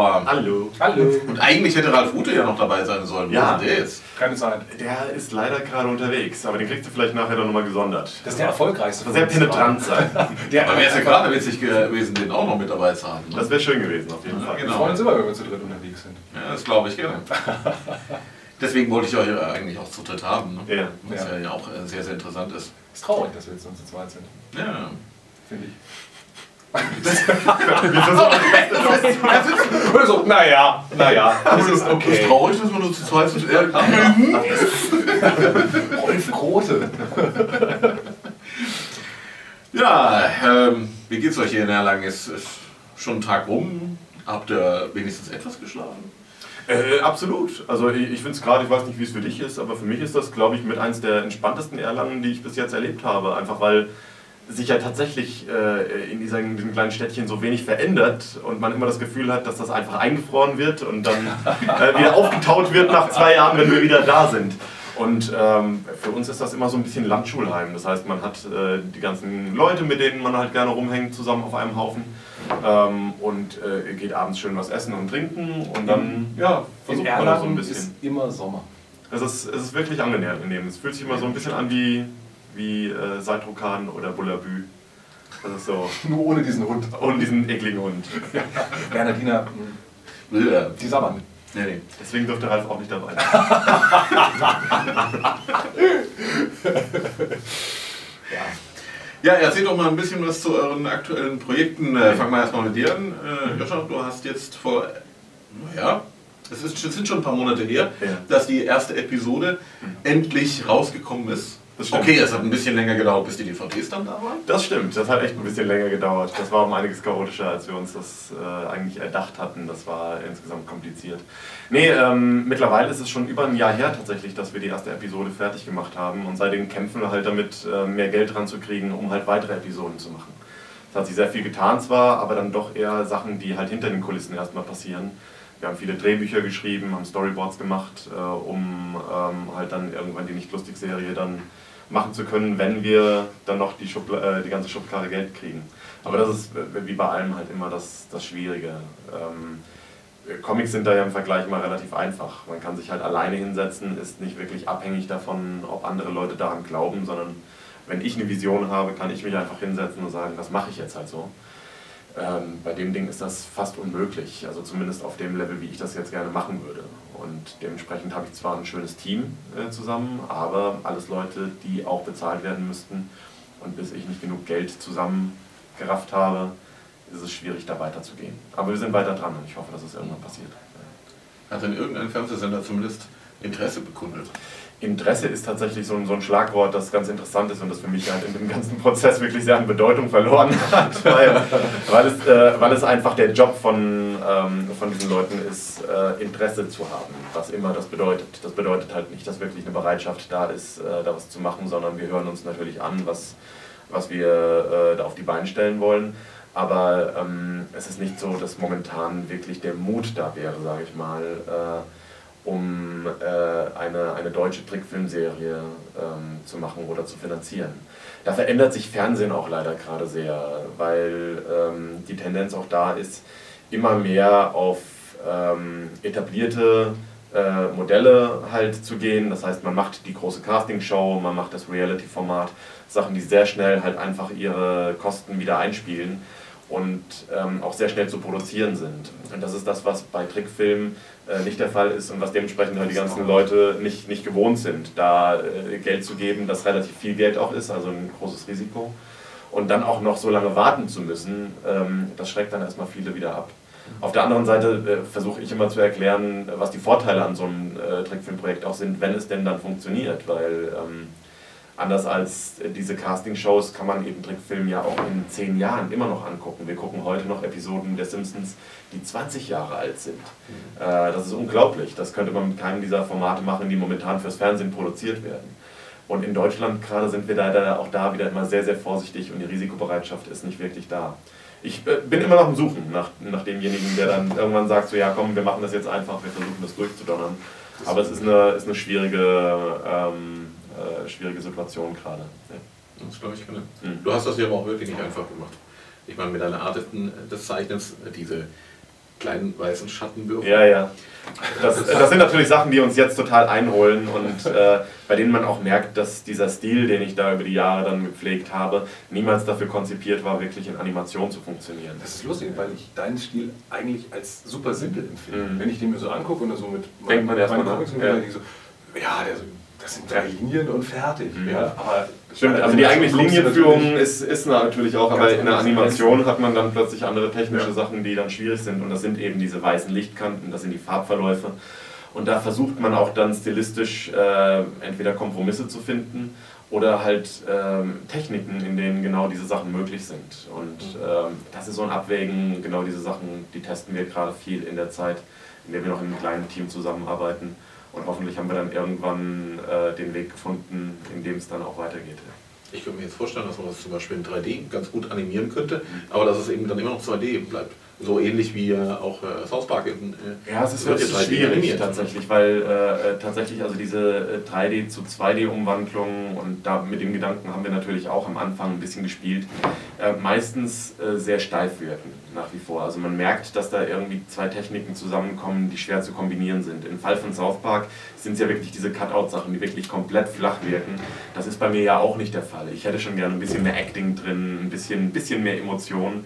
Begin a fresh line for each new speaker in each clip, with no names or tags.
Sauer.
Hallo.
Hallo.
Und eigentlich hätte Ralf Ute ja noch dabei sein sollen. Wo
Ja.
ist der jetzt?
Keine Zeit.
Der ist leider gerade unterwegs, aber den kriegst du vielleicht nachher dann nochmal gesondert.
Das ist der erfolgreichste.
Sehr penetrant sein.
Der
Aber wäre es ja gerade witzig gewesen, den auch noch mit dabei zu haben. ne?
Das wäre schön gewesen, auf jeden
Ja,
Fall.
genau.
Wir freuen uns immer, wenn wir zu dritt unterwegs sind.
Ja, das glaube ich gerne. Deswegen wollte ich euch ja eigentlich auch zu dritt haben. Ne?
Ja.
Was
Ja.
ja. auch äh, sehr, sehr interessant ist.
Ist traurig, dass wir jetzt nur zu zweit sind.
Ja.
Finde ich.
Wir versuchen
Also, naja, naja. Das ist
Es ist
okay.
traurig, dass man nur zu zweit sind. Äh,
Rolf Grote.
Ja, ähm, wie geht's euch hier in Erlangen? Ist, ist schon ein Tag rum. Habt ihr wenigstens etwas geschlafen?
Äh, absolut. Also ich, ich finde es gerade, ich weiß nicht, wie es für dich ist, aber für mich ist das, glaube ich, mit eins der entspanntesten Erlangen, die ich bis jetzt erlebt habe. Einfach weil sich ja tatsächlich äh, in diesem kleinen Städtchen so wenig verändert und man immer das Gefühl hat, dass das einfach eingefroren wird und dann äh, wieder aufgetaut wird nach zwei Jahren, wenn wir wieder da sind. Und ähm, für uns ist das immer so ein bisschen Landschulheim. Das heißt, man hat äh, die ganzen Leute, mit denen man halt gerne rumhängt, zusammen auf einem Haufen ähm, und äh, geht abends schön was essen und trinken und dann ja, versucht man das so ein bisschen.
ist immer Sommer.
Es ist, es ist wirklich angenehm. Es fühlt sich immer so ein bisschen an wie, wie äh, Seitrokan oder Bullabü. Das ist so.
Nur ohne diesen Hund.
Und diesen ekligen Hund.
Bernardiner,
Ja.
die sabbern.
Nee, nee.
Deswegen durfte Ralf auch nicht dabei sein.
Ja, erzählt doch mal ein bisschen was zu euren aktuellen Projekten. Äh, fangen wir erstmal mit dir an. Äh, Joscha, du hast jetzt vor, naja, es, ist, es sind schon ein paar Monate her,
Ja.
dass die erste Episode endlich rausgekommen ist. Okay, es hat ein bisschen länger gedauert, bis die DVDs dann da waren.
Das stimmt, das hat echt ein bisschen länger gedauert. Das war um einiges chaotischer, als wir uns das äh, eigentlich erdacht hatten. Das war insgesamt kompliziert. Nee, ähm, mittlerweile ist es schon über ein Jahr her tatsächlich, dass wir die erste Episode fertig gemacht haben. Und seitdem kämpfen wir halt damit, äh, mehr Geld ranzukriegen, um halt weitere Episoden zu machen. Es hat sich sehr viel getan zwar, aber dann doch eher Sachen, die halt hinter den Kulissen erstmal passieren. Wir haben viele Drehbücher geschrieben, haben Storyboards gemacht, äh, um ähm, halt dann irgendwann die Nicht-Lustig-Serie dann machen zu können, wenn wir dann noch die, Schubla äh, die ganze Schubkarre Geld kriegen. Aber das ist äh, wie bei allem halt immer das, das Schwierige. Ähm, äh, Comics sind da ja im Vergleich mal relativ einfach. Man kann sich halt alleine hinsetzen, ist nicht wirklich abhängig davon, ob andere Leute daran glauben, sondern wenn ich eine Vision habe, kann ich mich einfach hinsetzen und sagen, das mache ich jetzt halt so. Ähm, bei dem Ding ist das fast unmöglich, also zumindest auf dem Level, wie ich das jetzt gerne machen würde. Und dementsprechend habe ich zwar ein schönes Team äh, zusammen, aber alles Leute, die auch bezahlt werden müssten. Und bis ich nicht genug Geld zusammengerafft habe, ist es schwierig, da weiterzugehen. Aber wir sind weiter dran und ich hoffe, dass es irgendwann passiert.
Hat denn irgendein Fernsehsender zumindest Interesse bekundet?
Interesse ist tatsächlich so ein, so ein Schlagwort, das ganz interessant ist und das für mich halt in dem ganzen Prozess wirklich sehr an Bedeutung verloren hat, weil, weil, es, äh, weil es einfach der Job von, ähm, von diesen Leuten ist, äh, Interesse zu haben, was immer das bedeutet. Das bedeutet halt nicht, dass wirklich eine Bereitschaft da ist, äh, da was zu machen, sondern wir hören uns natürlich an, was, was wir äh, da auf die Beine stellen wollen. Aber ähm, es ist nicht so, dass momentan wirklich der Mut da wäre, sage ich mal, äh, um äh, eine, eine deutsche Trickfilmserie ähm, zu machen oder zu finanzieren. Da verändert sich Fernsehen auch leider gerade sehr, weil ähm, die Tendenz auch da ist, immer mehr auf ähm, etablierte äh, Modelle halt zu gehen. Das heißt, man macht die große Castingshow, man macht das Reality-Format, Sachen, die sehr schnell halt einfach ihre Kosten wieder einspielen und ähm, auch sehr schnell zu produzieren sind. Und das ist das, was bei Trickfilmen äh, nicht der Fall ist und was dementsprechend halt die ganzen Leute nicht, nicht gewohnt sind, da äh, Geld zu geben, das relativ viel Geld auch ist, also ein großes Risiko. Und dann auch noch so lange warten zu müssen, ähm, das schreckt dann erstmal viele wieder ab. Auf der anderen Seite äh, versuche ich immer zu erklären, was die Vorteile an so einem äh, Trickfilmprojekt auch sind, wenn es denn dann funktioniert, weil ähm, anders als äh, diese Castingshows kann man eben Trickfilm ja auch in zehn Jahren immer noch angucken. Wir gucken heute noch Episoden der Simpsons, die 20 Jahre alt sind. Äh, das ist unglaublich. Das könnte man mit keinem dieser Formate machen, die momentan fürs Fernsehen produziert werden. Und in Deutschland gerade sind wir leider auch da wieder immer sehr, sehr vorsichtig und die Risikobereitschaft ist nicht wirklich da. Ich äh, bin immer noch am Suchen nach, nach demjenigen, der dann irgendwann sagt, so ja komm, wir machen das jetzt einfach, wir versuchen das durchzudonnern. Aber es ist eine, ist eine schwierige, ähm, äh, schwierige Situation gerade. Ja.
Das glaube ich gerne.
Mhm.
Du hast das ja aber auch wirklich nicht einfach gemacht. Ich meine, mit einer Art des Zeichnens, diese kleinen weißen Schattenwürfe.
Ja, ja. Das, das, sind natürlich Sachen, die uns jetzt total einholen und äh, bei denen man auch merkt, dass dieser Stil, den ich da über die Jahre dann gepflegt habe, niemals dafür konzipiert war, wirklich in Animation zu funktionieren.
Das ist lustig, weil ich deinen Stil eigentlich als super simpel empfinde. Mhm. Wenn ich den mir so angucke und so mit
Denkt man erstmal
Comics und ja. so, ja, der so das sind drei Linien und fertig. Mhm. Ja, aber
Stimmt, also die eigentliche Linienführung ist, ist natürlich auch, aber in der Animation hat man dann plötzlich andere technische ja. Sachen, die dann schwierig sind und das sind eben diese weißen Lichtkanten, das sind die Farbverläufe und da versucht man auch dann stilistisch äh, entweder Kompromisse zu finden oder halt ähm, Techniken, in denen genau diese Sachen möglich sind. Und mhm. ähm, das ist so ein Abwägen, genau diese Sachen, die testen wir gerade viel in der Zeit, in der wir noch in einem kleinen Team zusammenarbeiten. Und hoffentlich haben wir dann irgendwann äh, den Weg gefunden, in dem es dann auch weitergeht.
Ich könnte mir jetzt vorstellen, dass man das zum Beispiel in 3D ganz gut animieren könnte, aber dass es eben dann immer noch 2D bleibt. So ähnlich wie äh, auch äh, South Park in
äh, Ja, es ist wirklich schwierig animiert. tatsächlich, weil äh, äh, tatsächlich also diese 3D zu 2D-Umwandlung und da mit dem Gedanken haben wir natürlich auch am Anfang ein bisschen gespielt, meistens sehr steif wirken nach wie vor. Also man merkt, dass da irgendwie zwei Techniken zusammenkommen, die schwer zu kombinieren sind. Im Fall von South Park sind es ja wirklich diese Cutout-Sachen, die wirklich komplett flach wirken. Das ist bei mir ja auch nicht der Fall. Ich hätte schon gerne ein bisschen mehr Acting drin, ein bisschen, ein bisschen mehr Emotionen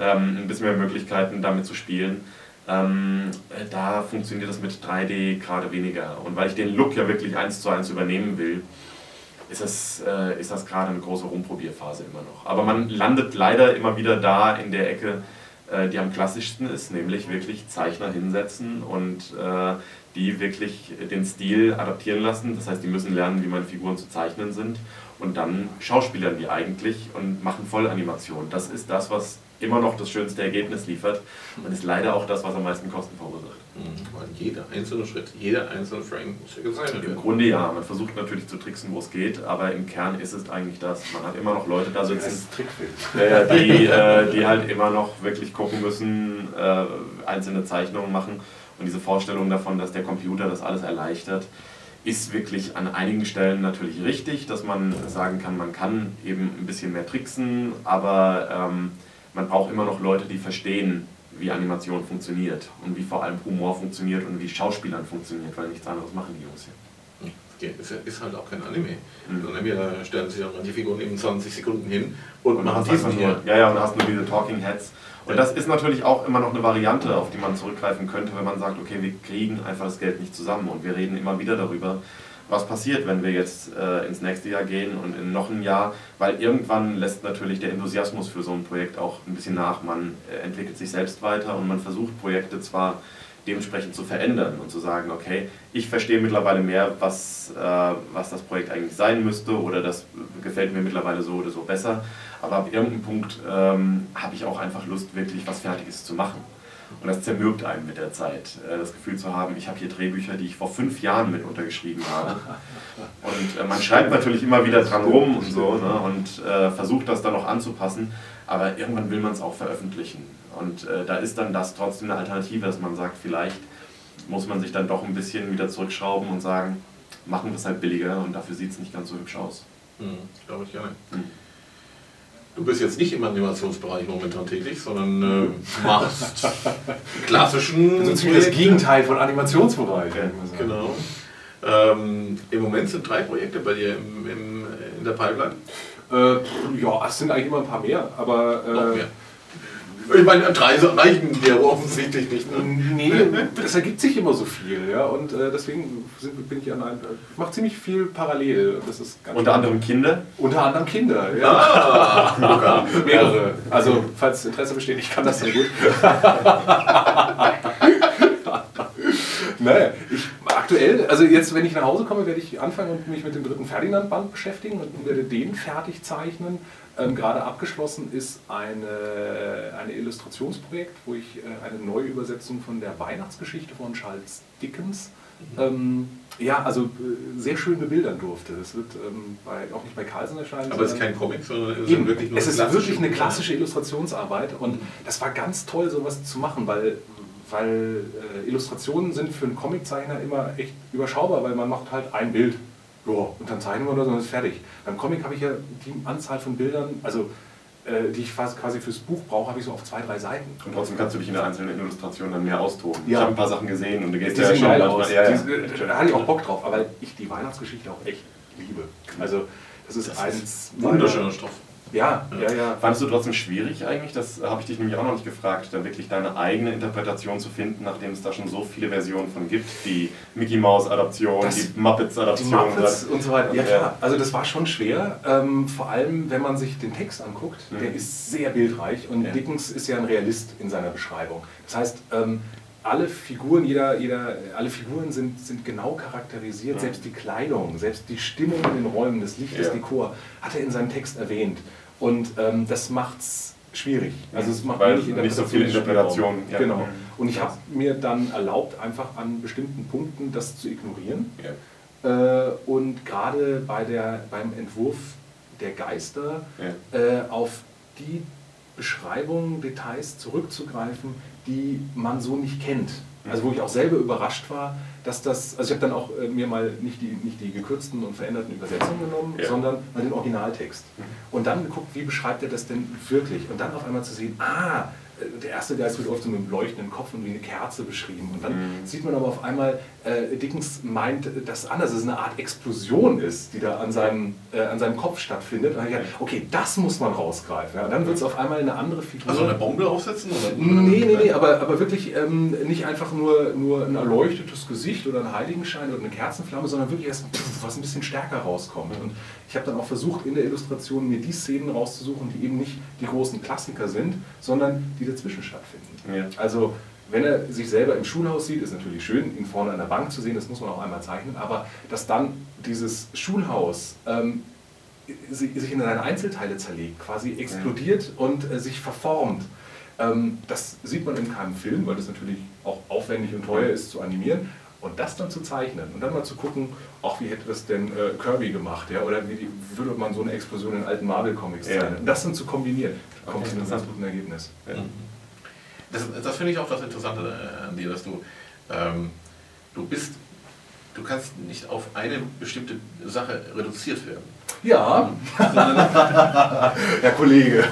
ähm, ein bisschen mehr Möglichkeiten damit zu spielen. Ähm, da funktioniert das mit 3D gerade weniger. Und weil ich den Look ja wirklich eins zu eins übernehmen will, ist das, äh, das gerade eine große Rumprobierphase immer noch. Aber man landet leider immer wieder da in der Ecke, äh, die am klassischsten ist, nämlich wirklich Zeichner hinsetzen und äh, die wirklich den Stil adaptieren lassen. Das heißt, die müssen lernen, wie meine Figuren zu zeichnen sind und dann schauspielern die eigentlich und machen Vollanimation. Das ist das, was immer noch das schönste Ergebnis liefert und ist leider auch das, was am meisten Kosten verursacht.
Mhm. Weil jeder einzelne Schritt, jeder einzelne Frame muss ja gezeichnet
werden. Im Grunde ja, man versucht natürlich zu tricksen, wo es geht, aber im Kern ist es eigentlich das. Man hat immer noch Leute da sitzen, äh, die, äh, die halt immer noch wirklich gucken müssen, äh, einzelne Zeichnungen machen und diese Vorstellung davon, dass der Computer das alles erleichtert, ist wirklich an einigen Stellen natürlich richtig, dass man sagen kann, man kann eben ein bisschen mehr tricksen, aber ähm, man braucht immer noch Leute, die verstehen, wie Animation funktioniert und wie vor allem Humor funktioniert und wie Schauspielern funktioniert, weil nichts anderes machen die Jungs hier.
Ist, ist halt auch kein Anime. Mhm. Sondern wir stellen sich dann manche Figuren eben 20 Sekunden hin und, und machen diesen
hier. Ja, ja, und hast nur diese Talking Heads. Und das ist natürlich auch immer noch eine Variante, auf die man zurückgreifen könnte, wenn man sagt, okay, wir kriegen einfach das Geld nicht zusammen und wir reden immer wieder darüber, was passiert, wenn wir jetzt äh, ins nächste Jahr gehen und in noch ein Jahr, weil irgendwann lässt natürlich der Enthusiasmus für so ein Projekt auch ein bisschen nach. Man äh, entwickelt sich selbst weiter und man versucht Projekte zwar dementsprechend zu verändern und zu sagen, okay, ich verstehe mittlerweile mehr, was, äh, was das Projekt eigentlich sein müsste oder das gefällt mir mittlerweile so oder so besser, aber ab irgendeinem Punkt ähm, habe ich auch einfach Lust, wirklich was Fertiges zu machen. Und das zermürbt einen mit der Zeit, äh, das Gefühl zu haben, ich habe hier Drehbücher, die ich vor fünf Jahren mit untergeschrieben habe. Und äh, man schreibt natürlich immer wieder dran rum und so ne, und äh, versucht das dann noch anzupassen, aber irgendwann will man es auch veröffentlichen. Und äh, da ist dann das trotzdem eine Alternative, dass man sagt, vielleicht muss man sich dann doch ein bisschen wieder zurückschrauben und sagen, machen wir es halt billiger und dafür sieht es nicht ganz so hübsch aus.
Mhm, Glaube ich gerne. Mhm. Du bist jetzt nicht im Animationsbereich momentan tätig, sondern äh, machst klassischen.
Also ziemlich das Gegenteil von Animationsbereich. Ja,
genau. Ähm, Im Moment sind drei Projekte bei dir im, im in der Pipeline.
Äh, ja, es sind eigentlich immer ein paar mehr, aber. Äh, Noch mehr.
Ich meine, drei reichen dir offensichtlich nicht. Ne?
Nee, es ergibt sich immer so viel. Ja? Und äh, deswegen sind, bin ich an einem. Ich mache ziemlich viel parallel. Das ist
ganz Unter anderem Kinder?
Unter anderem Kinder, ja. Ah, Mehrere. Also, falls Interesse besteht, ich kann das sehr gut. naja, ich, aktuell, also jetzt, wenn ich nach Hause komme, werde ich anfangen und mich mit dem dritten Ferdinand-Band beschäftigen und werde den fertig zeichnen. Ähm, gerade abgeschlossen ist eine, eine Illustrationsprojekt, wo ich äh, eine Neuübersetzung von der Weihnachtsgeschichte von Charles Dickens mhm. ähm, ja, also äh, sehr schön bebildern durfte. Das wird ähm, bei, auch nicht bei Carlsen erscheinen.
Aber es ist kein Comic, sondern
es ist wirklich nur Es ist wirklich eine klassische Illustrationsarbeit und mhm. das war ganz toll, sowas zu machen, weil, weil äh, Illustrationen sind für einen Comiczeichner immer echt überschaubar, weil man macht halt ein Bild ja, und dann zeichnen wir das und dann ist fertig. Beim Comic habe ich ja die Anzahl von Bildern, also äh, die ich quasi fürs Buch brauche, habe ich so auf zwei, drei Seiten.
Und trotzdem kannst du dich in der einzelnen Illustration dann mehr austoben.
Ja.
Ich habe ein paar Sachen gesehen und du gehst
Die
ja schon
geil aus.
Ja, ja.
Da hatte ich auch Bock drauf, aber ich die Weihnachtsgeschichte auch echt liebe. Also das ist
Das
eins
Wunderschöner Stoff.
Ja, ja, ja.
Fandest du trotzdem schwierig eigentlich, das habe ich dich nämlich auch noch nicht gefragt, dann wirklich deine eigene Interpretation zu finden, nachdem es da schon so viele Versionen von gibt? Die Mickey Mouse Adaption,
Das-
die
Die
Muppets-Adaption.
Muppets und so weiter. Ja
Ja.
klar, also das war schon schwer. Ähm, vor allem, wenn man sich den Text anguckt,
Mhm.
der ist sehr bildreich und
Ja.
Dickens ist ja ein Realist in seiner Beschreibung. Das heißt, ähm, alle Figuren, jeder, jeder, alle Figuren sind, sind genau charakterisiert,
Mhm.
selbst die Kleidung, selbst die Stimmung in den Räumen, das Licht, das
Ja.
Dekor, hat er in seinem Text erwähnt. Und ähm, das macht's schwierig. Also es macht
Weil
wenig
nicht so viel Interpretation, ja.
Genau.
Mhm.
Und ich habe mir dann erlaubt, einfach an bestimmten Punkten das zu ignorieren.
Ja.
Äh, und gerade bei der, beim Entwurf der Geister
Ja.
äh, auf die Beschreibungen, Details zurückzugreifen, die man so nicht kennt. Also wo ich auch selber überrascht war, dass das, also ich habe dann auch äh, mir mal nicht die, nicht die gekürzten und veränderten Übersetzungen genommen,
Ja.
sondern mal den Originaltext. Und dann geguckt, wie beschreibt er das denn wirklich? Und dann auf einmal zu sehen, ah, der erste Geist wird oft so mit einem leuchtenden Kopf und wie eine Kerze beschrieben. Und dann
Mhm.
sieht man aber auf einmal, äh, Dickens meint das anders, dass es eine Art Explosion ist, die da an seinem, äh, an seinem Kopf stattfindet. Und dann ich okay, das muss man rausgreifen. Ja, dann wird es auf einmal eine andere Figur.
Also eine Bombe aufsetzen? Oder?
Nee, nee, nee, aber, aber wirklich ähm, nicht einfach nur, nur ein erleuchtetes Gesicht oder ein Heiligenschein oder eine Kerzenflamme, sondern wirklich erst pff, was ein bisschen stärker rauskommt. Und ich habe dann auch versucht, in der Illustration mir die Szenen rauszusuchen, die eben nicht die großen Klassiker sind, sondern die dazwischen stattfinden.
Ja.
Also, wenn er sich selber im Schulhaus sieht, ist natürlich schön, ihn vorne an der Bank zu sehen, das muss man auch einmal zeichnen, aber dass dann dieses Schulhaus ähm, si- sich in seine Einzelteile zerlegt, quasi explodiert und äh, sich verformt. Ähm, das sieht man in keinem Film, weil das natürlich auch aufwendig und teuer ist zu animieren. Und das dann zu zeichnen und dann mal zu gucken, auch wie hätte das denn äh, Kirby gemacht, ja? oder wie die, würde man so eine Explosion in alten Marvel-Comics
Ja.
zeichnen. Und das dann zu kombinieren, du kommst zu einem ganz guten Ergebnis.
Ja.
Das, das finde ich auch das Interessante äh, an dir, dass du, ähm, du bist, du kannst nicht auf eine bestimmte Sache reduziert werden.
Ja, Herr Kollege.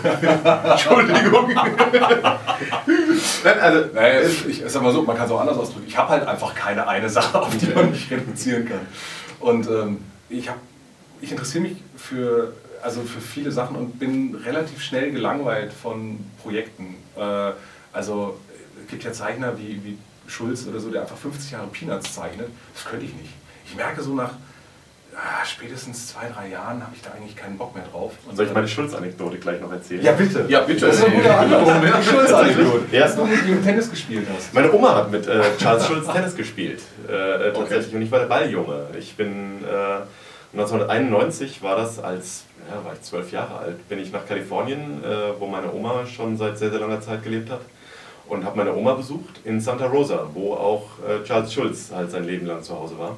Entschuldigung. Nein, also,
Naja, ich sag mal so, man kann es auch anders ausdrücken. Ich habe halt einfach keine eine Sache, auf die man mich reduzieren kann. Und ähm, ich, hab, ich interessiere mich für, also für viele Sachen und bin relativ schnell gelangweilt von Projekten. Äh, also es gibt ja Zeichner wie, wie Schulz oder so, der einfach 50 Jahre Peanuts zeichnet. Das könnte ich nicht. Ich merke so nach ah, spätestens zwei, drei Jahren habe ich da eigentlich keinen Bock mehr drauf. Und
Soll ich meine Schulz-Anekdote gleich noch erzählen?
ja, bitte.
Ja, bitte.
Das ist ein guter Anlass. Die Schulz-Anekdote.
Ja.
Dass du mit ihm Tennis gespielt hast.
Meine Oma hat mit äh, Charles Schulz Tennis gespielt, äh, äh, tatsächlich, und ich war der Balljunge. Ich bin äh, 1991 war das, als ja, war ich zwölf Jahre alt, bin ich nach Kalifornien, äh, wo meine Oma schon seit sehr, sehr langer Zeit gelebt hat, und habe meine Oma besucht in Santa Rosa, wo auch äh, Charles Schulz halt sein Leben lang zu Hause war.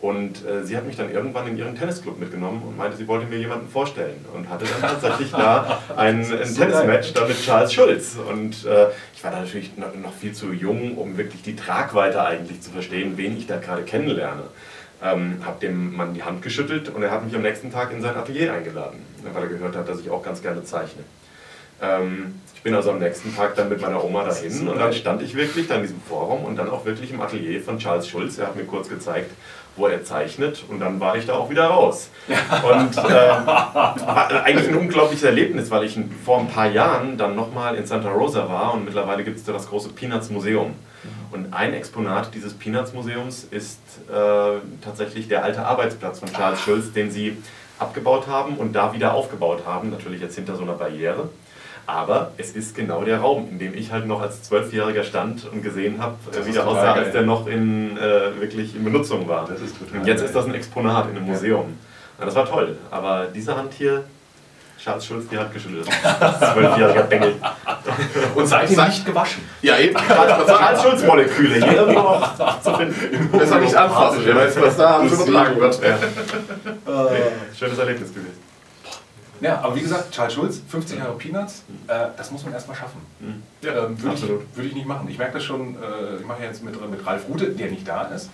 Und äh, sie hat mich dann irgendwann in ihren Tennisclub mitgenommen und meinte, sie wollte mir jemanden vorstellen. Und hatte dann tatsächlich da ein, ein
so.
Tennismatch da mit Charles Schulz. Und äh, ich war da natürlich noch, noch viel zu jung, um wirklich die Tragweite eigentlich zu verstehen, wen ich da gerade kennenlerne. Ähm, habe dem Mann die Hand geschüttelt und er hat mich am nächsten Tag in sein Atelier eingeladen, weil er gehört hat, dass ich auch ganz gerne zeichne. Ähm, ich bin also am nächsten Tag dann mit meiner Oma dahin und dann stand ich wirklich da in diesem Forum und dann auch wirklich im Atelier von Charles Schulz. Er hat mir kurz gezeigt, wo er zeichnet und dann war ich da auch wieder raus. Und ähm, war eigentlich ein unglaubliches Erlebnis, weil ich vor ein paar Jahren dann nochmal in Santa Rosa war und mittlerweile gibt es da das große Peanuts Museum. Und ein Exponat dieses Peanuts Museums ist äh, tatsächlich der alte Arbeitsplatz von Charles Schulz, den sie abgebaut haben und da wieder aufgebaut haben, natürlich jetzt hinter so einer Barriere. Aber es ist genau der Raum, in dem ich halt noch als Zwölfjähriger stand und gesehen habe,
Das
wie der aussah, als der noch in, äh, wirklich in Benutzung war.
Das ist total
und jetzt
geil.
ist das ein Exponat in einem Museum. Ja, das war toll. Aber diese Hand hier, Charles Schulz, die hat geschüttelt. Zwölfjähriger Bengel.
Und seitdem nicht gewaschen.
ja, eben.
Charles Schulz-Moleküle hier irgendwo noch zu finden.
Besser nicht anfassen. Wer weiß, was da alles übertragen wird.
Ja. Schönes Erlebnis gewesen.
Ja, aber wie gesagt, Charles Schulz, 50 Jahre Peanuts, äh, das muss man erstmal schaffen.
Ja,
ähm, würde, ich, würde ich nicht machen. Ich merke das schon, äh, ich mache jetzt mit, mit Ralf Rute, der nicht da ist,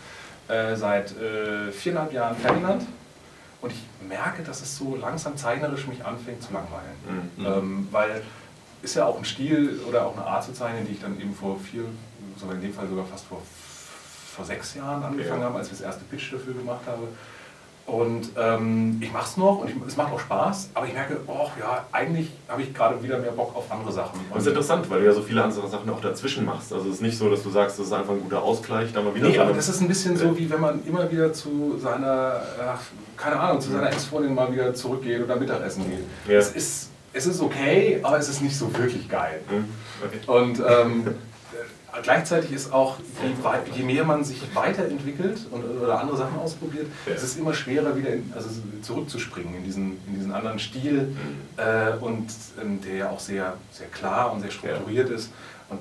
äh, seit äh, viereinhalb Jahren Ferdinand. und ich merke, dass es so langsam zeichnerisch mich anfängt zu langweilen.
Mhm.
Ähm, weil ist ja auch ein Stil oder auch eine Art zu zeichnen, die ich dann eben vor vier, sogar in dem Fall sogar fast vor, vor sechs Jahren angefangen
Ja.
habe, als ich das erste Pitch dafür gemacht habe. Und ähm, ich mache es noch und ich, es macht auch Spaß, aber ich merke, oh ja, eigentlich habe ich gerade wieder mehr Bock auf andere Sachen.
Und das ist interessant, weil du ja so viele andere Sachen auch dazwischen machst. Also es ist nicht so, dass du sagst, das ist einfach ein guter Ausgleich, da mal wieder
Nee, aber das ist ein bisschen so, wie wenn man immer wieder zu seiner, ach, keine Ahnung, zu seiner Ex-Freundin mal wieder zurückgeht oder Mittagessen geht.
Ja.
Es, ist, es ist okay, aber es ist nicht so wirklich geil.
Hm, okay.
Und ähm, äh, gleichzeitig ist auch, je, je mehr man sich weiterentwickelt und, oder andere Sachen ausprobiert,
Ja.
es ist immer schwerer wieder in, also zurückzuspringen in diesen, in diesen anderen Stil äh, und ähm, der ja auch sehr, sehr klar und sehr strukturiert ist. Und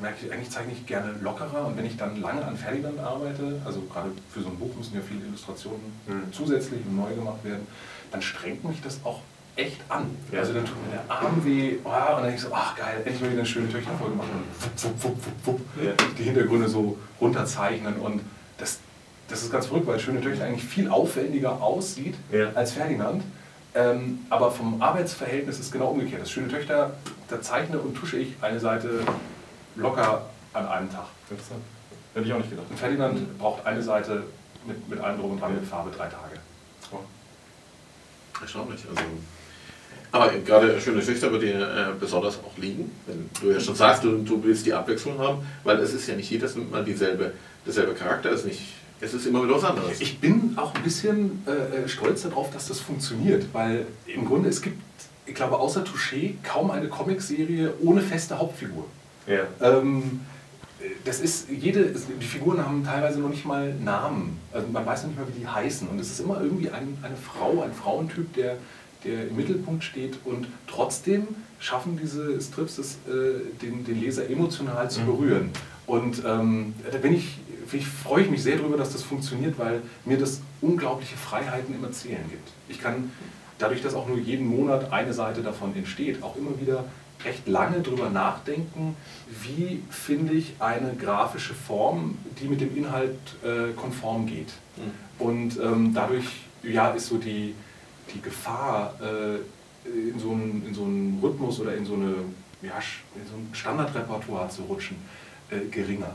merke ich, eigentlich zeichne ich gerne lockerer und wenn ich dann lange an Fertigland arbeite, also gerade für so ein Buch müssen ja viele Illustrationen
Mhm.
zusätzlich und neu gemacht werden, dann strengt mich das auch echt an.
Ja.
Also dann tut mir der Arm weh oh, und dann denke ich so, ach geil, endlich mal wieder eine schöne Töchterfolge machen und wupp, wupp, wupp, wupp,
Ja.
die Hintergründe so runterzeichnen und das, das ist ganz verrückt, weil Schöne Töchter eigentlich viel aufwendiger aussieht
Ja.
als Ferdinand. Ähm, aber vom Arbeitsverhältnis ist genau umgekehrt. Das Schöne Töchter, da zeichne und tusche ich eine Seite locker an einem Tag.
Interessant. Hätte ich auch nicht gedacht.
Und Ferdinand braucht eine Seite mit, mit allem drum und dran mit Farbe drei Tage.
Erstaunlich. Also, aber gerade Schöne Töchter wird dir äh, besonders auch liegen, wenn du ja schon sagst, du, du willst die Abwechslung haben, weil es ist ja nicht jedes Mal dieselbe, derselbe Charakter, es ist, nicht, es ist immer wieder was anderes.
Ich bin auch ein bisschen äh, stolz darauf, dass das funktioniert, weil im Grunde es gibt, ich glaube, außer Touché kaum eine Comicserie ohne feste Hauptfigur.
Ja.
Ähm, das ist, jede, die Figuren haben teilweise noch nicht mal Namen. Also man weiß noch nicht mal, wie die heißen. Und es ist immer irgendwie ein, eine Frau, ein Frauentyp, der, der im Mittelpunkt steht. Und trotzdem schaffen diese Strips es, äh, den, den Leser emotional zu
Mhm.
berühren. Und ähm, da bin ich, ich, freue ich mich sehr darüber, dass das funktioniert, weil mir das unglaubliche Freiheiten im Erzählen gibt. Ich kann dadurch, dass auch nur jeden Monat eine Seite davon entsteht, auch immer wieder recht lange drüber nachdenken, wie finde ich eine grafische Form, die mit dem Inhalt äh, konform geht. Und ähm, dadurch ja, ist so die, die Gefahr, äh, in, so einen, in so einen Rhythmus oder in so, eine, ja, in so ein Standardrepertoire zu rutschen, äh, geringer.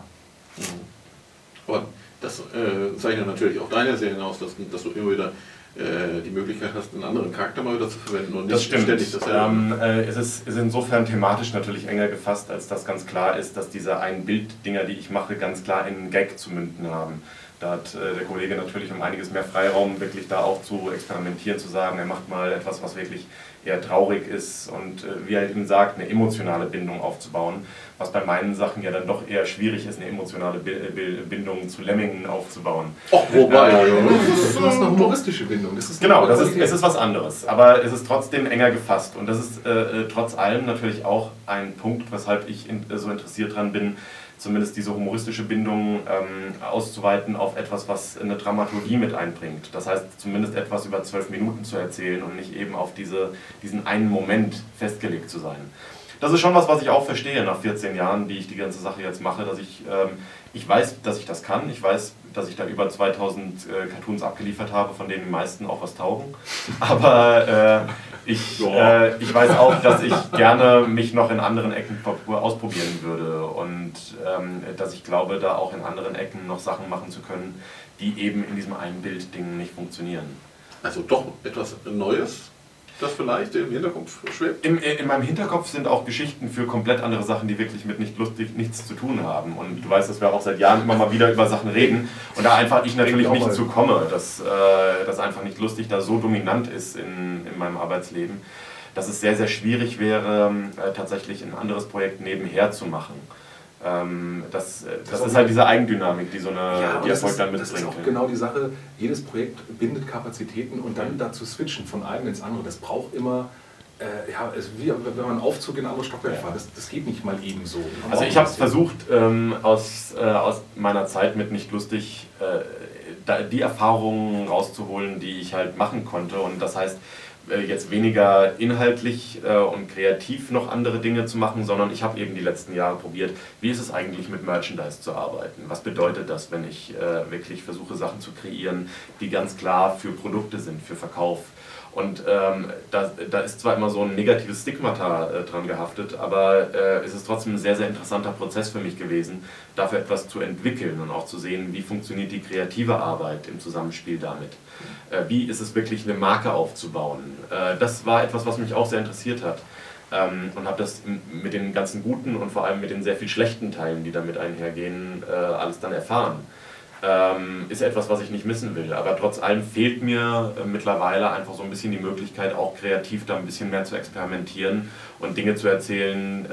Aber das äh, zeichnet natürlich auch deine Serien aus, dass, dass du immer wieder äh, die Möglichkeit hast, einen anderen Charakter mal wieder zu verwenden und
Das
nicht
stimmt.
ständig dasselbe.
Ähm, äh, es ist, ist insofern thematisch natürlich enger gefasst, als dass ganz klar ist, dass diese Ein-Bild-Dinger, die ich mache, ganz klar in einen Gag zu münden haben. Da hat äh, der Kollege natürlich um einiges mehr Freiraum, wirklich da auch zu experimentieren, zu sagen, er macht mal etwas, was wirklich eher traurig ist und äh, wie er eben sagt, eine emotionale Bindung aufzubauen, was bei meinen Sachen ja dann doch eher schwierig ist, eine emotionale Bi Bi Bindung zu Lemmingen aufzubauen.
Och, wobei,
Du hast eine humoristische Bindung. Das ist
Genau, das ist, es ist was anderes, aber es ist trotzdem enger gefasst und das ist äh, äh, trotz allem natürlich auch ein Punkt, weshalb ich in, äh, so interessiert dran bin, zumindest diese humoristische Bindung ähm, auszuweiten auf etwas, was eine Dramaturgie mit einbringt. Das heißt, zumindest etwas über zwölf Minuten zu erzählen und nicht eben auf diese, diesen einen Moment festgelegt zu sein. Das ist schon was, was ich auch verstehe nach 14 Jahren, die ich die ganze Sache jetzt mache, dass ich, ähm, ich weiß, dass ich das kann. Ich weiß, dass ich da über 2000 äh, Cartoons abgeliefert habe, von denen die meisten auch was taugen. Aber äh, ich, äh, ich weiß auch, dass ich gerne mich noch in anderen Ecken pro- ausprobieren würde und ähm, dass ich glaube, da auch in anderen Ecken noch Sachen machen zu können, die eben in diesem einen Bild-Ding nicht funktionieren.
Also doch etwas Neues, das vielleicht im Hinterkopf schwebt.
Im, in meinem Hinterkopf sind auch Geschichten für komplett andere Sachen, die wirklich mit nicht lustig nichts zu tun haben. Und du weißt, dass wir auch seit Jahren immer mal wieder über Sachen reden und da einfach ich natürlich
auch
nicht
mal.
zu komme, dass äh, das einfach nicht lustig da so dominant ist in, in meinem Arbeitsleben, dass es sehr, sehr schwierig wäre, äh, tatsächlich ein anderes Projekt nebenher zu machen. Ähm, das, äh, das ist halt diese Eigendynamik, die so eine
Ja,
die
das
Erfolg
ist,
dann
das ist
mitbringt.
auch genau die Sache. Jedes Projekt bindet Kapazitäten und dann dazu switchen von einem ins andere. Das braucht immer, äh, ja, es wie wenn man Aufzug in ein anderes Stockwerk
Ja.
fährt. Das, das geht nicht mal eben so.
Also ich habe
bisschen-
versucht, ähm, aus, äh, aus meiner Zeit mit nicht lustig äh, die Erfahrungen rauszuholen, die ich halt machen konnte. Und das heißt, äh, jetzt weniger inhaltlich äh, und kreativ noch andere Dinge zu machen, sondern ich habe eben die letzten Jahre probiert, wie ist es eigentlich mit Merchandise zu arbeiten? Was bedeutet das, wenn ich äh, wirklich versuche, Sachen zu kreieren, die ganz klar für Produkte sind, für Verkauf? Und ähm, da, da ist zwar immer so ein negatives Stigmata äh, dran gehaftet, aber äh, es ist trotzdem ein sehr, sehr interessanter Prozess für mich gewesen, dafür etwas zu entwickeln und auch zu sehen, wie funktioniert die kreative Arbeit im Zusammenspiel damit. Äh, wie ist es wirklich, eine Marke aufzubauen. Äh, das war etwas, was mich auch sehr interessiert hat. Ähm, und habe das mit den ganzen guten und vor allem mit den sehr viel schlechten Teilen, die damit einhergehen, äh, alles dann erfahren ähm, ist etwas, was ich nicht missen will. Aber trotz allem fehlt mir äh, mittlerweile einfach so ein bisschen die Möglichkeit, auch kreativ da ein bisschen mehr zu experimentieren und Dinge zu erzählen, äh,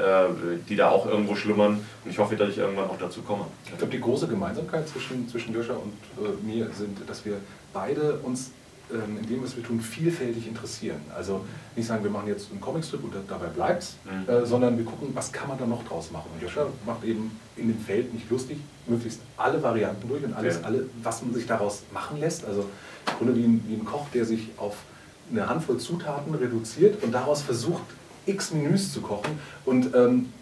die da auch irgendwo schlummern. Und ich hoffe, dass ich irgendwann auch dazu komme.
Ich glaube, die große Gemeinsamkeit zwischen, zwischen Joscha und äh, mir sind, dass wir beide uns in dem, was wir tun, vielfältig interessieren. Also nicht sagen, wir machen jetzt einen Comicstrip und dabei bleibt es, mhm. äh, sondern wir gucken, was kann man da noch draus machen. Und Joscha macht eben in dem Feld nicht lustig, möglichst alle Varianten durch und alles, ja. alle, was man sich daraus machen lässt. Also im Grunde wie ein, wie ein Koch, der sich auf eine Handvoll Zutaten reduziert und daraus versucht, x Menüs zu kochen. Und ähm,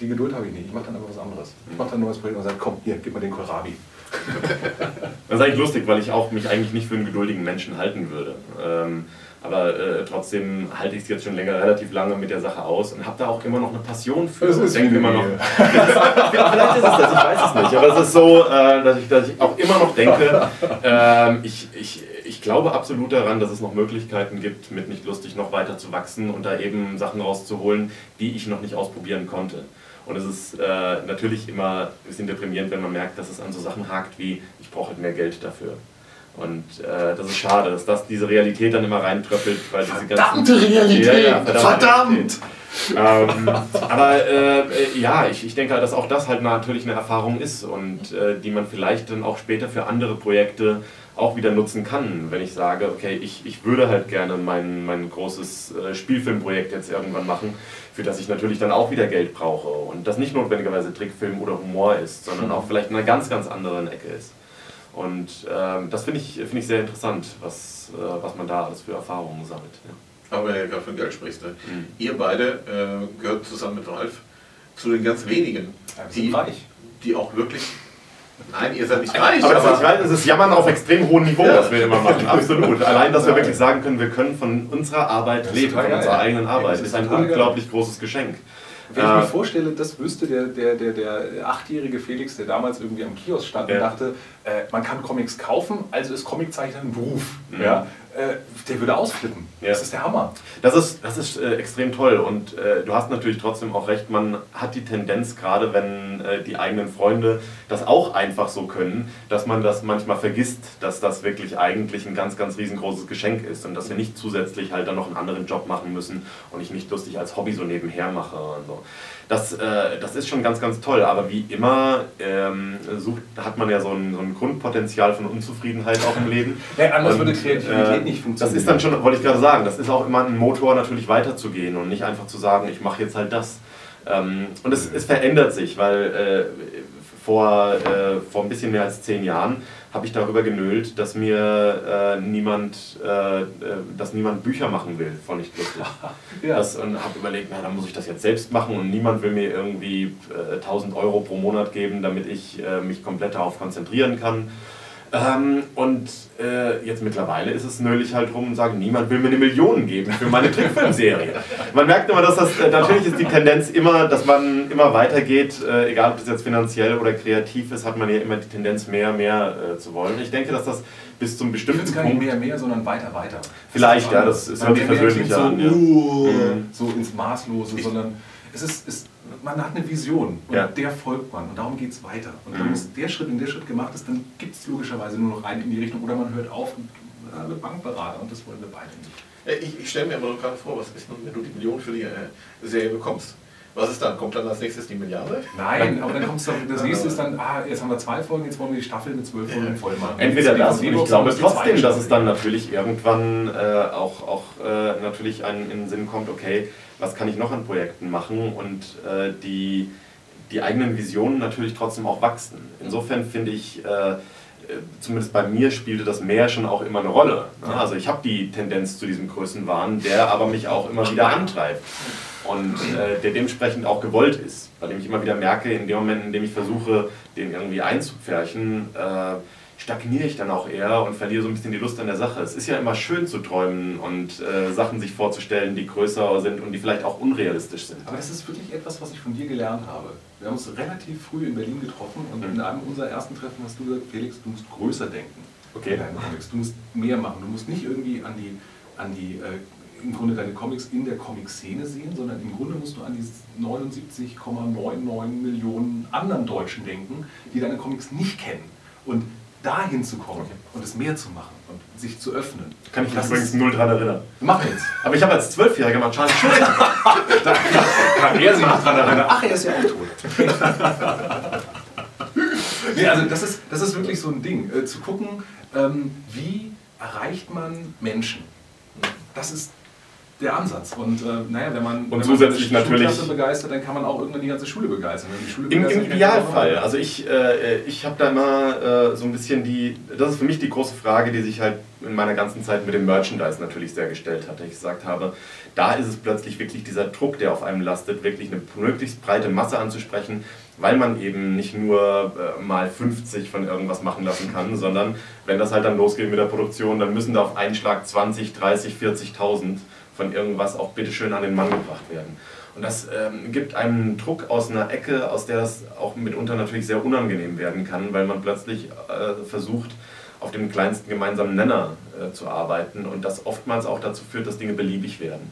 die Geduld habe ich nicht. Ich mache dann einfach was anderes. Ich mache dann ein neues Projekt und sage, komm, hier, gib mal den Kohlrabi.
das ist eigentlich lustig, weil ich auch mich eigentlich nicht für einen geduldigen Menschen halten würde. Ähm, aber äh, trotzdem halte ich es jetzt schon länger, relativ lange mit der Sache aus und habe da auch immer noch eine Passion für.
Das ist denke immer noch.
vielleicht ist es das, ich weiß es nicht. Aber es ist so, äh, dass, ich, dass ich auch immer noch denke, äh, ich, ich, ich glaube absolut daran, dass es noch Möglichkeiten gibt, mit nicht lustig noch weiter zu wachsen und da eben Sachen rauszuholen, die ich noch nicht ausprobieren konnte. Und es ist äh, natürlich immer ein bisschen deprimierend, wenn man merkt, dass es an so Sachen hakt wie, ich brauche halt mehr Geld dafür. Und äh, das ist schade, dass das diese Realität dann immer reintröppelt, weil diese
verdammte ganzen. Realität! Ja, ja, verdammte Verdammt!
ähm, aber äh, ja, ich, ich denke, dass auch das halt natürlich eine Erfahrung ist und äh, die man vielleicht dann auch später für andere Projekte auch wieder nutzen kann, wenn ich sage, okay, ich, ich würde halt gerne mein, mein großes äh, Spielfilmprojekt jetzt irgendwann machen, für das ich natürlich dann auch wieder Geld brauche und das nicht notwendigerweise Trickfilm oder Humor ist, sondern auch vielleicht in einer ganz, ganz anderen Ecke ist. Und ähm, das finde ich, find ich sehr interessant, was, äh, was man da alles für Erfahrungen sammelt. Ja.
Aber wenn du gerade von Geld sprichst, ne? mhm. ihr beide äh, gehört zusammen mit Ralf zu den ganz wenigen, die, die auch wirklich Nein, ihr seid nicht reich.
Aber, aber das, ist, das Jammern auf extrem hohem Niveau, ja. was wir immer machen. Absolut. Allein, dass wir wirklich sagen können, wir können von unserer Arbeit leben, von unserer eigenen Arbeit, ist ein unglaublich großes Geschenk.
Wenn ich mir äh, vorstelle, das wüsste der, der, der, der achtjährige Felix, der damals irgendwie am Kiosk stand ja. und dachte, äh, man kann Comics kaufen, also ist Comiczeichner ein Beruf. Mhm. Ja? Äh, der würde ausflippen. Ja. Das ist der Hammer.
Das ist, das ist äh, extrem toll und äh, du hast natürlich trotzdem auch recht, man hat die Tendenz, gerade wenn äh, die eigenen Freunde das auch einfach so können, dass man das manchmal vergisst, dass das wirklich eigentlich ein ganz, ganz riesengroßes Geschenk ist und dass wir nicht zusätzlich halt dann noch einen anderen Job machen müssen und ich nicht lustig als Hobby so nebenher mache und so. Das, äh, das ist schon ganz, ganz toll, aber wie immer ähm, sucht, hat man ja so ein, so ein Grundpotenzial von Unzufriedenheit auch im Leben.
Ja, anders und, würde Kreativität nicht
funktionieren. Das ist dann schon, wollte ich gerade sagen, das ist auch immer ein Motor natürlich weiterzugehen und nicht einfach zu sagen, ich mache jetzt halt das. Ähm, und es, es verändert sich, weil äh, vor, äh, vor ein bisschen mehr als zehn Jahren habe ich darüber genölt, dass mir äh, niemand, äh, äh dass niemand Bücher machen will von nicht lustig. ja. das, und habe überlegt, na, dann muss ich das jetzt selbst machen und niemand will mir irgendwie äh, 1000 Euro pro Monat geben, damit ich äh, mich komplett darauf konzentrieren kann. Ähm, und äh, jetzt mittlerweile ist es nölig halt rum und sagen, niemand will mir eine Million geben für meine Trickfilmserie. man merkt immer, dass das, äh, natürlich ist die Tendenz immer, dass man immer weitergeht, äh, egal ob das jetzt finanziell oder kreativ ist, hat man ja immer die Tendenz mehr, mehr äh, zu wollen. Ich denke, dass das bis zum bestimmten ich
Punkt... nicht mehr, mehr, sondern weiter, weiter.
Vielleicht, ja, das ist wirklich persönlich
so, an. Ja. Uh, mhm. so ins Maßlose, sondern es ist, ist man hat eine Vision und ja. der folgt man und darum geht es weiter. Und mhm. wenn der Schritt und der Schritt gemacht ist, dann gibt es logischerweise nur noch einen in die Richtung oder man hört auf und äh, wird Bankberater und das wollen wir beide nicht.
Äh, ich, ich stelle mir aber gerade vor, was ist nun, wenn du die Million für die äh, Serie bekommst? Was ist dann? Kommt dann als nächstes die Milliarde?
Nein, aber dann kommt es das nächste ist dann, ah, jetzt haben wir zwei Folgen, jetzt wollen wir die Staffel mit zwölf Folgen voll machen.
Entweder das, und ich glaube trotzdem, dass es dann natürlich irgendwann äh, auch, auch äh, natürlich einen in den Sinn kommt, okay, was kann ich noch an Projekten machen und äh, die, die eigenen Visionen natürlich trotzdem auch wachsen. Insofern finde ich, äh, zumindest bei mir spielte das mehr schon auch immer eine Rolle. Ne? Also ich habe die Tendenz zu diesem Größenwahn, der aber mich auch immer wieder antreibt und äh, der dementsprechend auch gewollt ist, bei dem ich immer wieder merke, in dem Moment, in dem ich versuche, den irgendwie einzupferchen, äh, stagniere ich dann auch eher und verliere so ein bisschen die Lust an der Sache. Es ist ja immer schön zu träumen und äh, Sachen sich vorzustellen, die größer sind und die vielleicht auch unrealistisch sind.
Aber das ist wirklich etwas, was ich von dir gelernt habe. Wir haben uns relativ früh in Berlin getroffen und mhm. in einem unserer ersten Treffen hast du gesagt, Felix, du musst größer denken.
Okay.
Du musst mehr machen. Du musst nicht irgendwie an die, an die äh, im Grunde deine Comics in der Comic-Szene sehen, sondern im Grunde musst du an die 79,99 Millionen anderen Deutschen denken, die deine Comics nicht kennen. Und dahin zu kommen okay. und es mehr zu machen und sich zu öffnen.
Kann ich mich übrigens null dran erinnern.
Mach jetzt.
Aber ich habe als Zwölfjähriger mal Charles Schulz.
da kann er sich noch dran erinnern. Ach, er ist ja auch tot. nee, also das ist, das ist wirklich so ein Ding. Äh, zu gucken, ähm, wie erreicht man Menschen. Das ist der Ansatz. Und äh, naja, wenn man,
und
wenn
zusätzlich
man
natürlich
begeistert, dann kann man auch irgendwann die ganze Schule begeistern.
Schule Im, Im Idealfall. Also ich, äh, ich habe da immer äh, so ein bisschen die, das ist für mich die große Frage, die sich halt in meiner ganzen Zeit mit dem Merchandise natürlich sehr gestellt hat. Ich gesagt habe, da ist es plötzlich wirklich dieser Druck, der auf einem lastet, wirklich eine möglichst breite Masse anzusprechen, weil man eben nicht nur äh, mal 50 von irgendwas machen lassen kann, sondern wenn das halt dann losgeht mit der Produktion, dann müssen da auf einen Schlag 20, 30, 40.000 von irgendwas auch bitteschön an den Mann gebracht werden. Und das ähm, gibt einen Druck aus einer Ecke, aus der es auch mitunter natürlich sehr unangenehm werden kann, weil man plötzlich äh, versucht, auf dem kleinsten gemeinsamen Nenner äh, zu arbeiten und das oftmals auch dazu führt, dass Dinge beliebig werden.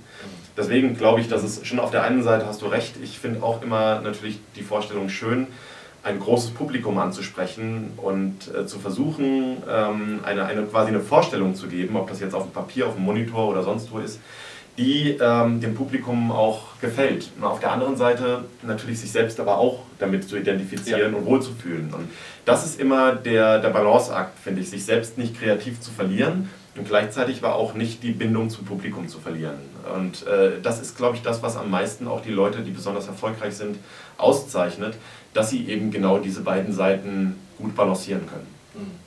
Deswegen glaube ich, dass es schon auf der einen Seite hast du recht, ich finde auch immer natürlich die Vorstellung schön, ein großes Publikum anzusprechen und äh, zu versuchen, ähm, eine, eine quasi eine Vorstellung zu geben, ob das jetzt auf dem Papier, auf dem Monitor oder sonst wo ist, die ähm, dem Publikum auch gefällt. Und auf der anderen Seite natürlich sich selbst aber auch damit zu identifizieren ja. und wohlzufühlen. Und das ist immer der, der Balanceakt, finde ich, sich selbst nicht kreativ zu verlieren und gleichzeitig aber auch nicht die Bindung zum Publikum zu verlieren. Und äh, das ist, glaube ich, das, was am meisten auch die Leute, die besonders erfolgreich sind, auszeichnet, dass sie eben genau diese beiden Seiten gut balancieren können. Mhm.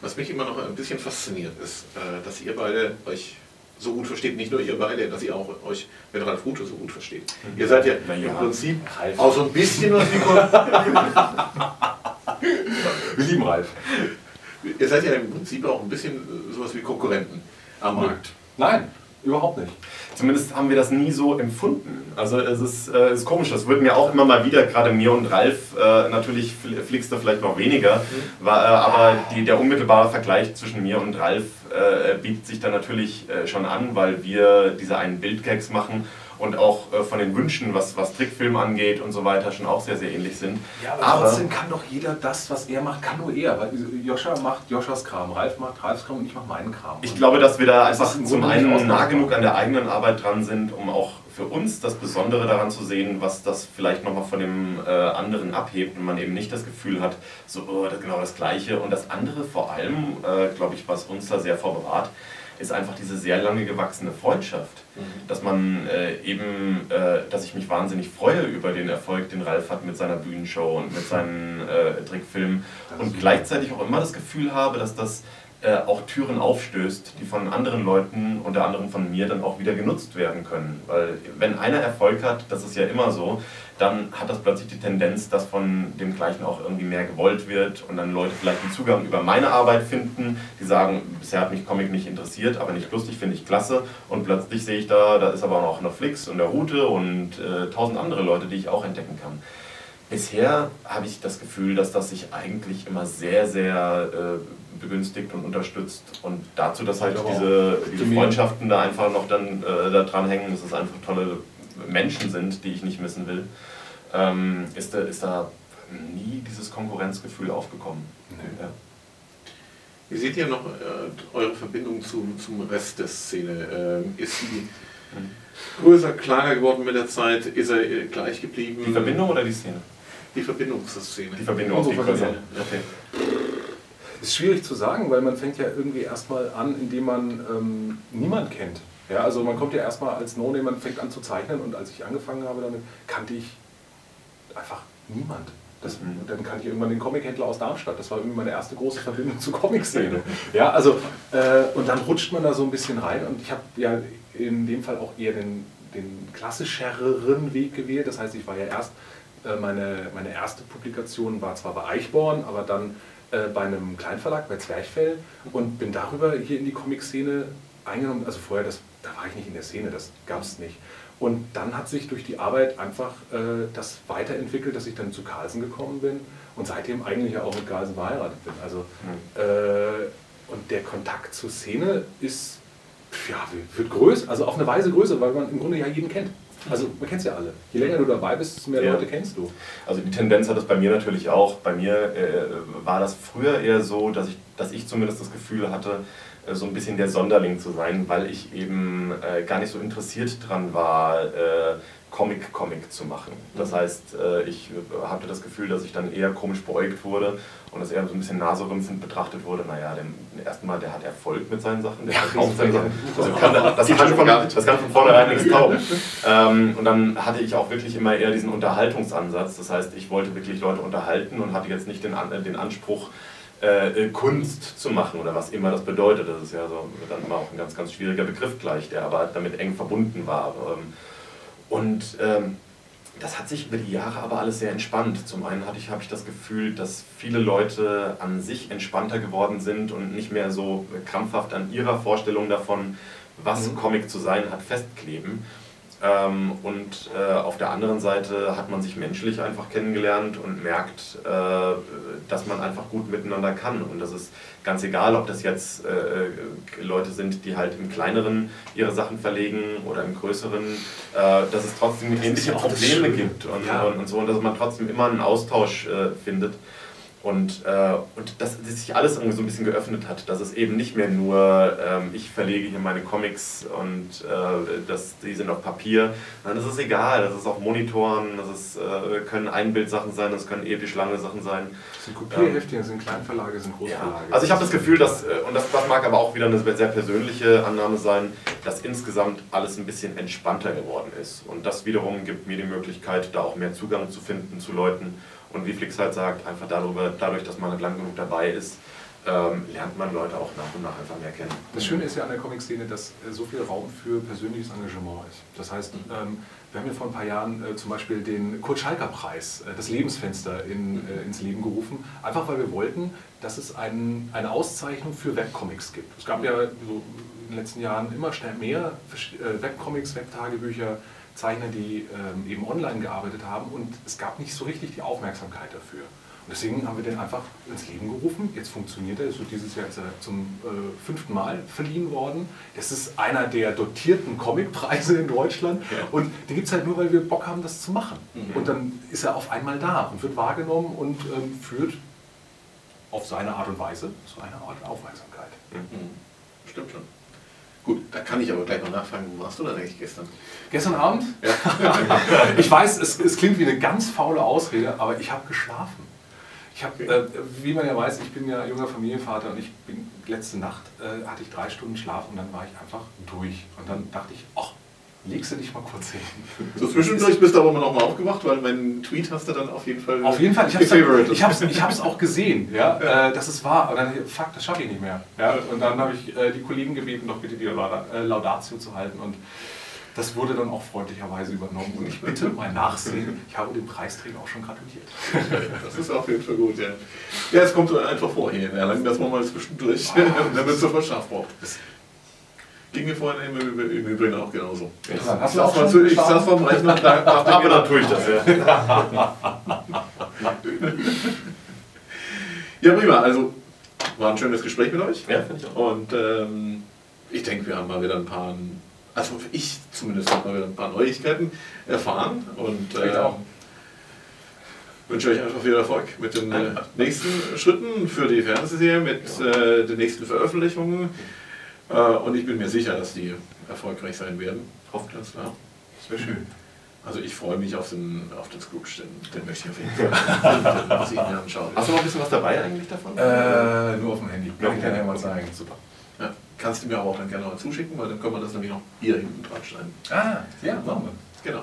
Was mich immer noch ein bisschen fasziniert, ist, äh, dass ihr beide euch so gut versteht, nicht nur ihr beide, dass ihr auch euch mit Ralf Rute so gut versteht. Mhm. Ihr seid ja, ja. im Prinzip Ralf. auch so ein bisschen was wie
Wir lieben Ralf.
Ihr seid ja im Prinzip auch ein bisschen sowas wie Konkurrenten am Markt.
Nein, überhaupt nicht.
Zumindest haben wir das nie so empfunden. Also es ist, äh, ist komisch, das wird mir auch immer mal wieder, gerade mir und Ralf, äh, natürlich fliegst du vielleicht noch weniger, mhm. war, äh, aber die, der unmittelbare Vergleich zwischen mir und Ralf äh, bietet sich dann natürlich äh, schon an, weil wir diese einen Bildgags machen und auch äh, von den Wünschen, was, was Trickfilm angeht und so weiter, schon auch sehr, sehr ähnlich sind.
Ja, aber, aber trotzdem kann doch jeder das, was er macht, kann nur er. Weil Joscha macht Joschas Kram, Ralf macht Ralfs Kram und ich mache meinen Kram.
Ich glaube, dass wir da einfach zum einen nah genug an der eigenen Arbeit dran sind, um auch für uns das Besondere daran zu sehen, was das vielleicht nochmal von dem äh, anderen abhebt und man eben nicht das Gefühl hat, so oh, das genau das Gleiche. Und das andere vor allem, äh, glaube ich, was uns da sehr vorbewahrt, ist einfach diese sehr lange gewachsene Freundschaft. Mhm. Dass man äh, eben, äh, dass ich mich wahnsinnig freue über den Erfolg, den Ralf hat mit seiner Bühnenshow und mit seinen äh, Trickfilmen und gleichzeitig auch immer das Gefühl habe, dass das äh, auch Türen aufstößt, die von anderen Leuten, unter anderem von mir, dann auch wieder genutzt werden können. Weil wenn einer Erfolg hat, das ist ja immer so, dann hat das plötzlich die Tendenz, dass von dem Gleichen auch irgendwie mehr gewollt wird und dann Leute vielleicht einen Zugang über meine Arbeit finden, die sagen, bisher hat mich Comic nicht interessiert, aber nicht lustig, finde ich klasse und plötzlich sehe ich da, da ist aber auch noch Flix und der Route und äh, tausend andere Leute, die ich auch entdecken kann. Bisher habe ich das Gefühl, dass das sich eigentlich immer sehr, sehr äh, begünstigt und unterstützt. Und dazu, dass halt diese, diese Freundschaften da einfach noch dann äh, da dranhängen, dass es einfach tolle Menschen sind, die ich nicht missen will, ähm, ist, da, ist da nie dieses Konkurrenzgefühl aufgekommen. Nee. Ja.
Wie seht ihr noch äh, eure Verbindung zum, zum Rest der Szene? Ähm, ist sie mhm. größer, kleiner geworden mit der Zeit? Ist er äh, gleich geblieben?
Die Verbindung oder die Szene?
Die Verbindung zur Szene.
Die Verbindung zur Szene.
Okay. Ist schwierig zu sagen, weil man fängt ja irgendwie erstmal an, indem man ähm, niemand kennt. Ja, also man kommt ja erstmal als No-Name, man fängt an zu zeichnen und als ich angefangen habe damit, kannte ich einfach niemand. Das, dann kannte ich irgendwann den Comichändler aus Darmstadt. Das war irgendwie meine erste große Verbindung zur Comic-Szene. Ja, also, äh, und dann rutscht man da so ein bisschen rein. Und ich habe ja in dem Fall auch eher den, den klassischeren Weg gewählt. Das heißt, ich war ja erst, äh, meine, meine erste Publikation war zwar bei Eichborn, aber dann äh, bei einem Kleinverlag, bei Zwerchfell. Und bin darüber hier in die Comic-Szene eingenommen. Also vorher, das, da war ich nicht in der Szene, das gab es nicht. Und dann hat sich durch die Arbeit einfach äh, das weiterentwickelt, dass ich dann zu Carlsen gekommen bin und seitdem eigentlich ja auch mit Carlsen verheiratet bin. Also, mhm. äh, und der Kontakt zur Szene ist, ja, wird größer, also auf eine Weise größer, weil man im Grunde ja jeden kennt. Also man kennt es ja alle. Je länger du dabei bist, desto mehr ja. Leute kennst du.
Also die Tendenz hat es bei mir natürlich auch. Bei mir äh, war das früher eher so, dass ich, dass ich zumindest das Gefühl hatte, so ein bisschen der Sonderling zu sein, weil ich eben äh, gar nicht so interessiert dran war, äh, Comic-Comic zu machen. Das mhm. heißt, äh, ich hatte das Gefühl, dass ich dann eher komisch beäugt wurde und dass eher so ein bisschen naserümpfend betrachtet wurde. Naja, erstmal, der hat Erfolg mit seinen Sachen, der verkauft seine Sachen. Also kann, das, kann von, das kann von vornherein nichts taugen. Ähm, und dann hatte ich auch wirklich immer eher diesen Unterhaltungsansatz. Das heißt, ich wollte wirklich Leute unterhalten und hatte jetzt nicht den, den Anspruch, äh, Kunst zu machen oder was immer das bedeutet. Das ist ja so dann immer auch ein ganz, ganz schwieriger Begriff gleich, der aber damit eng verbunden war. Ähm, und ähm, das hat sich über die Jahre aber alles sehr entspannt. Zum einen hatte ich, habe ich das Gefühl, dass viele Leute an sich entspannter geworden sind und nicht mehr so krampfhaft an ihrer Vorstellung davon, was mhm. Comic zu sein hat, festkleben. Ähm, und äh, auf der anderen Seite hat man sich menschlich einfach kennengelernt und merkt, äh, dass man einfach gut miteinander kann. Und das ist ganz egal, ob das jetzt äh, Leute sind, die halt im kleineren ihre Sachen verlegen oder im größeren, äh, dass es trotzdem ähnliche Probleme gibt und, ja. und, und, so und dass man trotzdem immer einen Austausch äh, findet. Und, äh, und dass, dass sich alles irgendwie so ein bisschen geöffnet hat, dass es eben nicht mehr nur, ähm, ich verlege hier meine Comics und äh, das, die sind auf Papier, sondern das ist egal, das ist auf Monitoren, das ist, äh, können Einbildsachen sein, das können episch lange Sachen sein.
Das sind Kopierheftchen, das sind Kleinverlage, das sind Großverlage. Ja.
Also ich habe das Gefühl, dass, äh, und das, das mag aber auch wieder eine sehr persönliche Annahme sein, dass insgesamt alles ein bisschen entspannter geworden ist. Und das wiederum gibt mir die Möglichkeit, da auch mehr Zugang zu finden zu Leuten und wie Flix halt sagt, einfach darüber, dadurch, dass man lang genug dabei ist, ähm, lernt man Leute auch nach und nach einfach mehr kennen.
Das Schöne ist ja an der Comic-Szene, dass äh, so viel Raum für persönliches Engagement ist. Das heißt, mhm. ähm, wir haben ja vor ein paar Jahren äh, zum Beispiel den Kurt Schalker-Preis, äh, das Lebensfenster, in, äh, ins Leben gerufen, einfach weil wir wollten, dass es ein, eine Auszeichnung für Webcomics gibt. Es gab ja so in den letzten Jahren immer mehr äh, Webcomics, Webtagebücher, Zeichner, die ähm, eben online gearbeitet haben und es gab nicht so richtig die Aufmerksamkeit dafür. Und deswegen haben wir den einfach ins Leben gerufen. Jetzt funktioniert er, so dieses Jahr ist er zum äh, fünften Mal verliehen worden. Das ist einer der dotierten Comicpreise in Deutschland ja. und den gibt es halt nur, weil wir Bock haben, das zu machen. Mhm. Und dann ist er auf einmal da und wird wahrgenommen und ähm, führt auf seine Art und Weise zu einer Art Aufmerksamkeit.
Mhm. Stimmt schon. Gut, da kann ich aber gleich noch nachfragen, wo warst du denn eigentlich gestern?
Gestern Abend? Ja. ich weiß, es, es, klingt wie eine ganz faule Ausrede, aber ich habe geschlafen. Ich habe, okay. äh, wie man ja weiß, ich bin ja junger Familienvater und ich bin letzte Nacht äh, hatte ich drei Stunden Schlaf und dann war ich einfach durch. Und dann dachte ich, ach, legst du dich mal kurz hin.
So zwischendurch bist du aber noch mal aufgewacht, weil meinen Tweet hast du dann auf jeden Fall
Auf jeden Fall, ich habe es ich hab's, auch gesehen, ja, ja. Äh, dass es war. Und dann, fuck, das schaffe ich nicht mehr. Ja, und dann habe ich äh, die Kollegen gebeten, doch bitte die äh, Laudatio zu halten. Und das wurde dann auch freundlicherweise übernommen. Und ich bitte um ein Nachsehen. Ich habe dem Preisträger auch schon gratuliert.
Das ist auf jeden Fall gut, ja. Ja, es kommt einfach vor hier in Erlangen, dass man mal zwischendurch, oh, damit es sofort scharf braucht. Ging mir vorhin im, im Übrigen auch genauso.
Ich, ja, hast du auch schon zu, ich saß vor dem Rechner und dachte,
aber dann tue ich das, ja.
ja, prima. Also, war ein schönes Gespräch mit euch.
Ja, finde ich auch.
Und ähm, ich denke, wir haben mal wieder ein paar, also ich zumindest habe mal wieder ein paar Neuigkeiten erfahren. Und äh, ich auch. wünsche euch einfach viel Erfolg mit den äh, nächsten Schritten für die Fernsehserie, mit äh, den nächsten Veröffentlichungen. Äh, und ich bin mir sicher, dass die erfolgreich sein werden.
Hofft das,
ja. Das wäre schön. Also ich freue mich auf den, auf den Scrooge, den, den möchte ich auf jeden Fall
den muss ich mir anschauen. Hast du noch ein bisschen was dabei eigentlich davon?
Äh, nur auf dem Handy. Kann ich kann ja mal zeigen.
Super. Ja. Kannst du mir aber auch dann gerne mal zuschicken, weil dann können wir das nämlich noch hier hinten dran schneiden.
Ah, ja, machen wir.
Genau.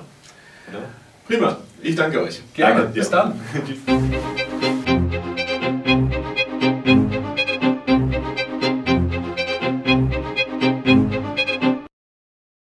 Oder?
Prima, ich danke euch.
Gerne.
Danke.
Bis dann.